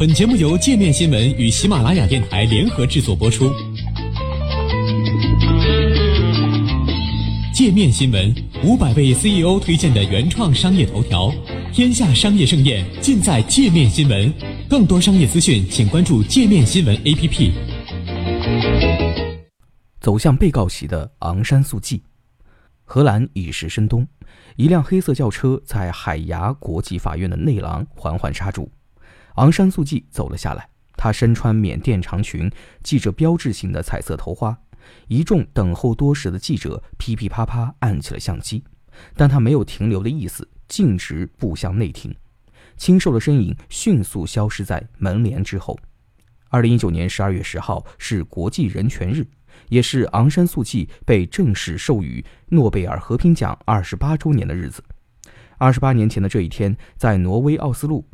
本节目由界面新闻与喜马拉雅电台联合制作播出。界面新闻五百位 CEO 推荐的原创商业头条，天下商业盛宴尽在界面新闻。更多商业资讯，请关注界面新闻 APP。走向被告席的昂山素季，荷兰已是深冬，一辆黑色轿车在海牙国际法院的内廊缓缓刹住。昂山素季走了下来，她身穿缅甸长裙，系着标志性的彩色头花。一众等候多时的记者噼噼啪啪按起了相机，但她没有停留的意思，径直步向内庭。清瘦的身影迅速消失在门帘之后。二零一九年十二月十号是国际人权日，也是昂山素季被正式授予诺贝尔和平奖二十八周年的日子。二十八年前的这一天，在挪威奥斯陆。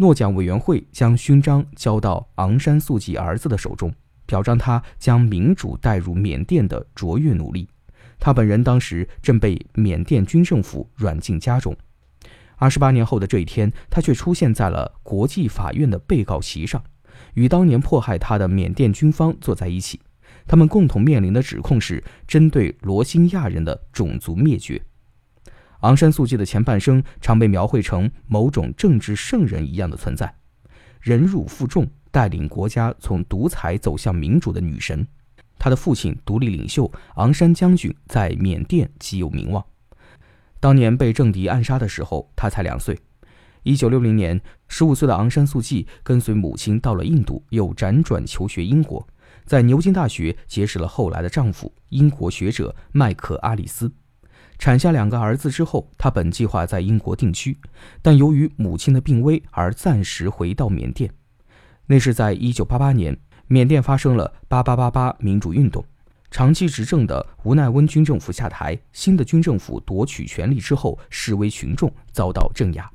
诺奖委员会将勋章交到昂山素季儿子的手中，表彰他将民主带入缅甸的卓越努力。他本人当时正被缅甸军政府软禁家中。二十八年后的这一天，他却出现在了国际法院的被告席上，与当年迫害他的缅甸军方坐在一起。他们共同面临的指控是针对罗兴亚人的种族灭绝。昂山素季的前半生常被描绘成某种政治圣人一样的存在，忍辱负重，带领国家从独裁走向民主的女神。她的父亲独立领袖昂山将军在缅甸极有名望。当年被政敌暗杀的时候，他才两岁。一九六零年，十五岁的昂山素季跟随母亲到了印度，又辗转求学英国，在牛津大学结识了后来的丈夫英国学者麦克阿里斯。产下两个儿子之后，他本计划在英国定居，但由于母亲的病危而暂时回到缅甸。那是在1988年，缅甸发生了8888民主运动，长期执政的吴奈温军政府下台，新的军政府夺取权力之后，示威群众遭到镇压。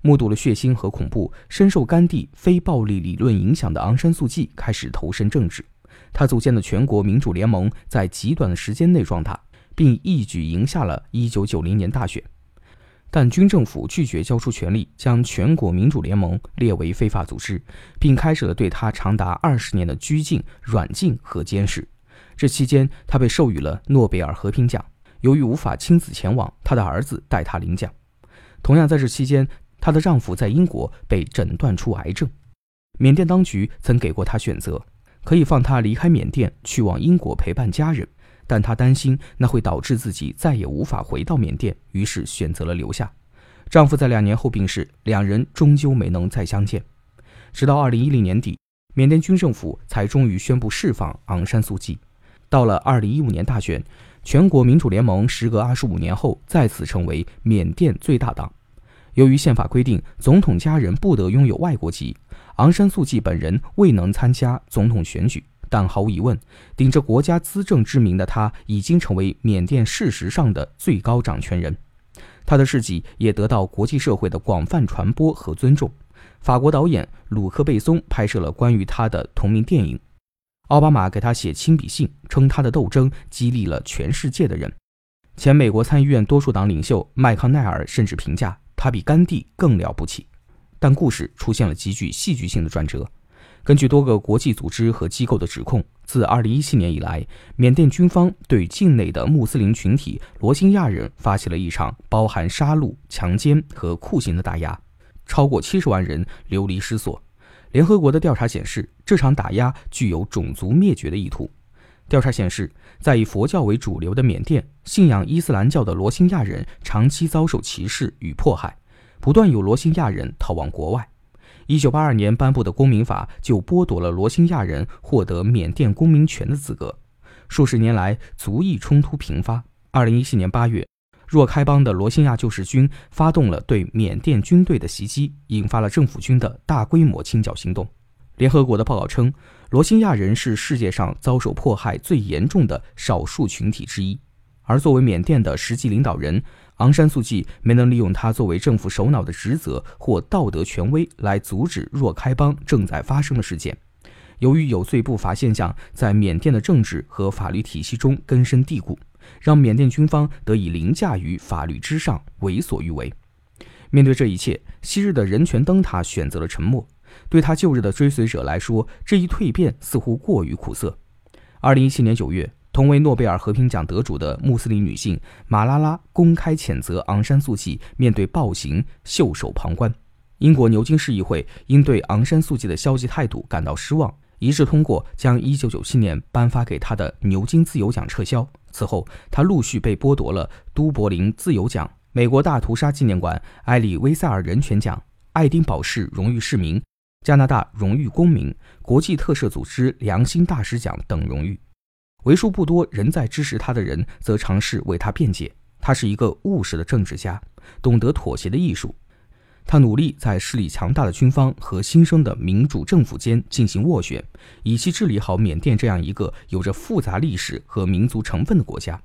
目睹了血腥和恐怖，深受甘地非暴力理论影响的昂山素季开始投身政治。他组建的全国民主联盟在极短的时间内壮大。并一举赢下了1990年大选，但军政府拒绝交出权力，将全国民主联盟列为非法组织，并开始了对他长达二十年的拘禁、软禁和监视。这期间，他被授予了诺贝尔和平奖。由于无法亲自前往，他的儿子代他领奖。同样在这期间，她的丈夫在英国被诊断出癌症。缅甸当局曾给过她选择，可以放她离开缅甸，去往英国陪伴家人。但她担心那会导致自己再也无法回到缅甸，于是选择了留下。丈夫在两年后病逝，两人终究没能再相见。直到二零一零年底，缅甸军政府才终于宣布释放昂山素季。到了二零一五年大选，全国民主联盟时隔二十五年后再次成为缅甸最大党。由于宪法规定总统家人不得拥有外国籍，昂山素季本人未能参加总统选举。但毫无疑问，顶着国家资政之名的他，已经成为缅甸事实上的最高掌权人。他的事迹也得到国际社会的广泛传播和尊重。法国导演鲁克·贝松拍摄了关于他的同名电影。奥巴马给他写亲笔信，称他的斗争激励了全世界的人。前美国参议院多数党领袖麦康奈尔甚至评价他比甘地更了不起。但故事出现了极具戏剧性的转折。根据多个国际组织和机构的指控，自2017年以来，缅甸军方对境内的穆斯林群体罗兴亚人发起了一场包含杀戮、强奸和酷刑的打压，超过70万人流离失所。联合国的调查显示，这场打压具有种族灭绝的意图。调查显示，在以佛教为主流的缅甸，信仰伊斯兰教的罗兴亚人长期遭受歧视与迫害，不断有罗兴亚人逃往国外。一九八二年颁布的公民法就剥夺了罗兴亚人获得缅甸公民权的资格。数十年来，族裔冲突频发。二零一七年八月，若开邦的罗兴亚救世军发动了对缅甸军队的袭击，引发了政府军的大规模清剿行动。联合国的报告称，罗兴亚人是世界上遭受迫害最严重的少数群体之一。而作为缅甸的实际领导人，昂山素季没能利用他作为政府首脑的职责或道德权威来阻止若开邦正在发生的事件。由于有罪不罚现象在缅甸的政治和法律体系中根深蒂固，让缅甸军方得以凌驾于法律之上，为所欲为。面对这一切，昔日的人权灯塔选择了沉默。对他旧日的追随者来说，这一蜕变似乎过于苦涩。二零一七年九月，同为诺贝尔和平奖得主的穆斯林女性马拉拉公开谴责昂山素季面对暴行袖手旁观。英国牛津市议会因对昂山素季的消极态度感到失望，一致通过将一九九七年颁发给他的牛津自由奖撤销。此后，他陆续被剥夺了都柏林自由奖、美国大屠杀纪念馆埃里威塞尔人权奖、爱丁堡市荣誉市民、加拿大荣誉公民、国际特赦组织良心大使奖等荣誉。为数不多仍在支持他的人则尝试为他辩解。他是一个务实的政治家，懂得妥协的艺术。他努力在势力强大的军方和新生的民主政府间进行斡旋，以期治理好缅甸这样一个有着复杂历史和民族成分的国家。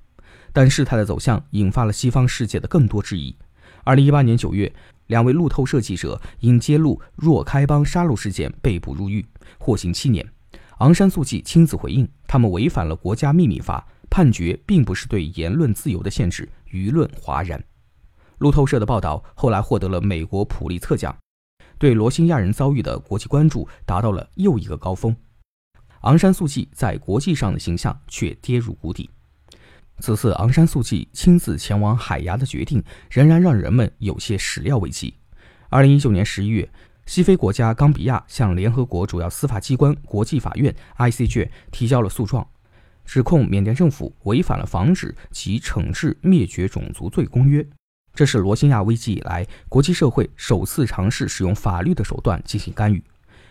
但事态的走向引发了西方世界的更多质疑。二零一八年九月，两位路透社记者因揭露若开邦杀戮事件被捕入狱，获刑七年。昂山素季亲自回应，他们违反了国家秘密法，判决并不是对言论自由的限制，舆论哗然。路透社的报道后来获得了美国普利策奖，对罗兴亚人遭遇的国际关注达到了又一个高峰。昂山素季在国际上的形象却跌入谷底。此次昂山素季亲自前往海牙的决定，仍然让人们有些始料未及。二零一九年十一月，西非国家冈比亚向联合国主要司法机关国际法院 （ICJ） 提交了诉状，指控缅甸政府违反了《防止及惩治灭绝种族罪公约》。这是罗兴亚危机以来国际社会首次尝试使用法律的手段进行干预。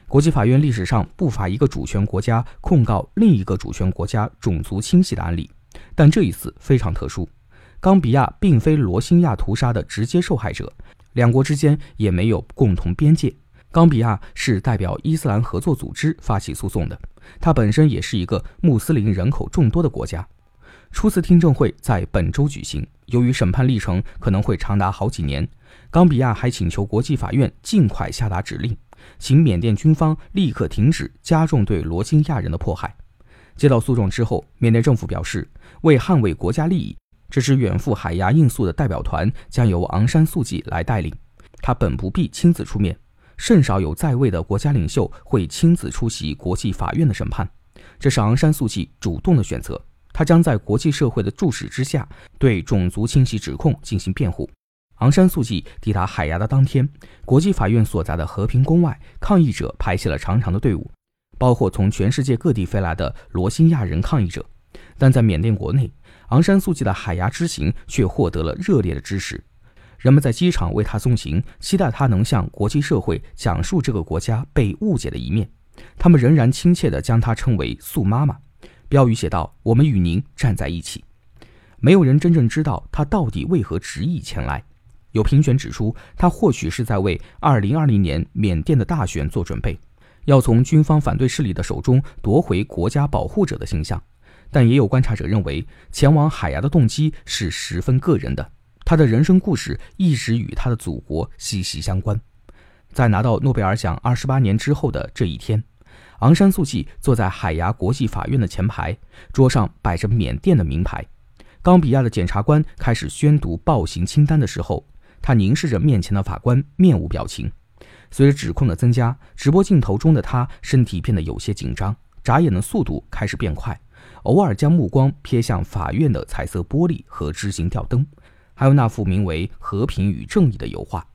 国际法院历史上不乏一个主权国家控告另一个主权国家种族清洗的案例，但这一次非常特殊。冈比亚并非罗兴亚屠杀的直接受害者，两国之间也没有共同边界。冈比亚是代表伊斯兰合作组织发起诉讼的，它本身也是一个穆斯林人口众多的国家。初次听证会在本周举行。由于审判历程可能会长达好几年，冈比亚还请求国际法院尽快下达指令，请缅甸军方立刻停止加重对罗兴亚人的迫害。接到诉状之后，缅甸政府表示，为捍卫国家利益，这支远赴海牙应诉的代表团将由昂山素季来带领。他本不必亲自出面，甚少有在位的国家领袖会亲自出席国际法院的审判，这是昂山素季主动的选择。他将在国际社会的注视之下，对种族清洗指控进行辩护。昂山素季抵达海牙的当天，国际法院所在的和平宫外，抗议者排起了长长的队伍，包括从全世界各地飞来的罗兴亚人抗议者。但在缅甸国内，昂山素季的海牙之行却获得了热烈的支持。人们在机场为他送行，期待他能向国际社会讲述这个国家被误解的一面。他们仍然亲切地将她称为“素妈妈”。标语写道：“我们与您站在一起。”没有人真正知道他到底为何执意前来。有评选指出，他或许是在为2020年缅甸的大选做准备，要从军方反对势力的手中夺回国家保护者的形象。但也有观察者认为，前往海牙的动机是十分个人的。他的人生故事一直与他的祖国息息相关。在拿到诺贝尔奖二十八年之后的这一天。昂山素季坐在海牙国际法院的前排，桌上摆着缅甸的名牌。冈比亚的检察官开始宣读暴行清单的时候，他凝视着面前的法官，面无表情。随着指控的增加，直播镜头中的他身体变得有些紧张，眨眼的速度开始变快，偶尔将目光瞥向法院的彩色玻璃和枝形吊灯，还有那幅名为《和平与正义》的油画。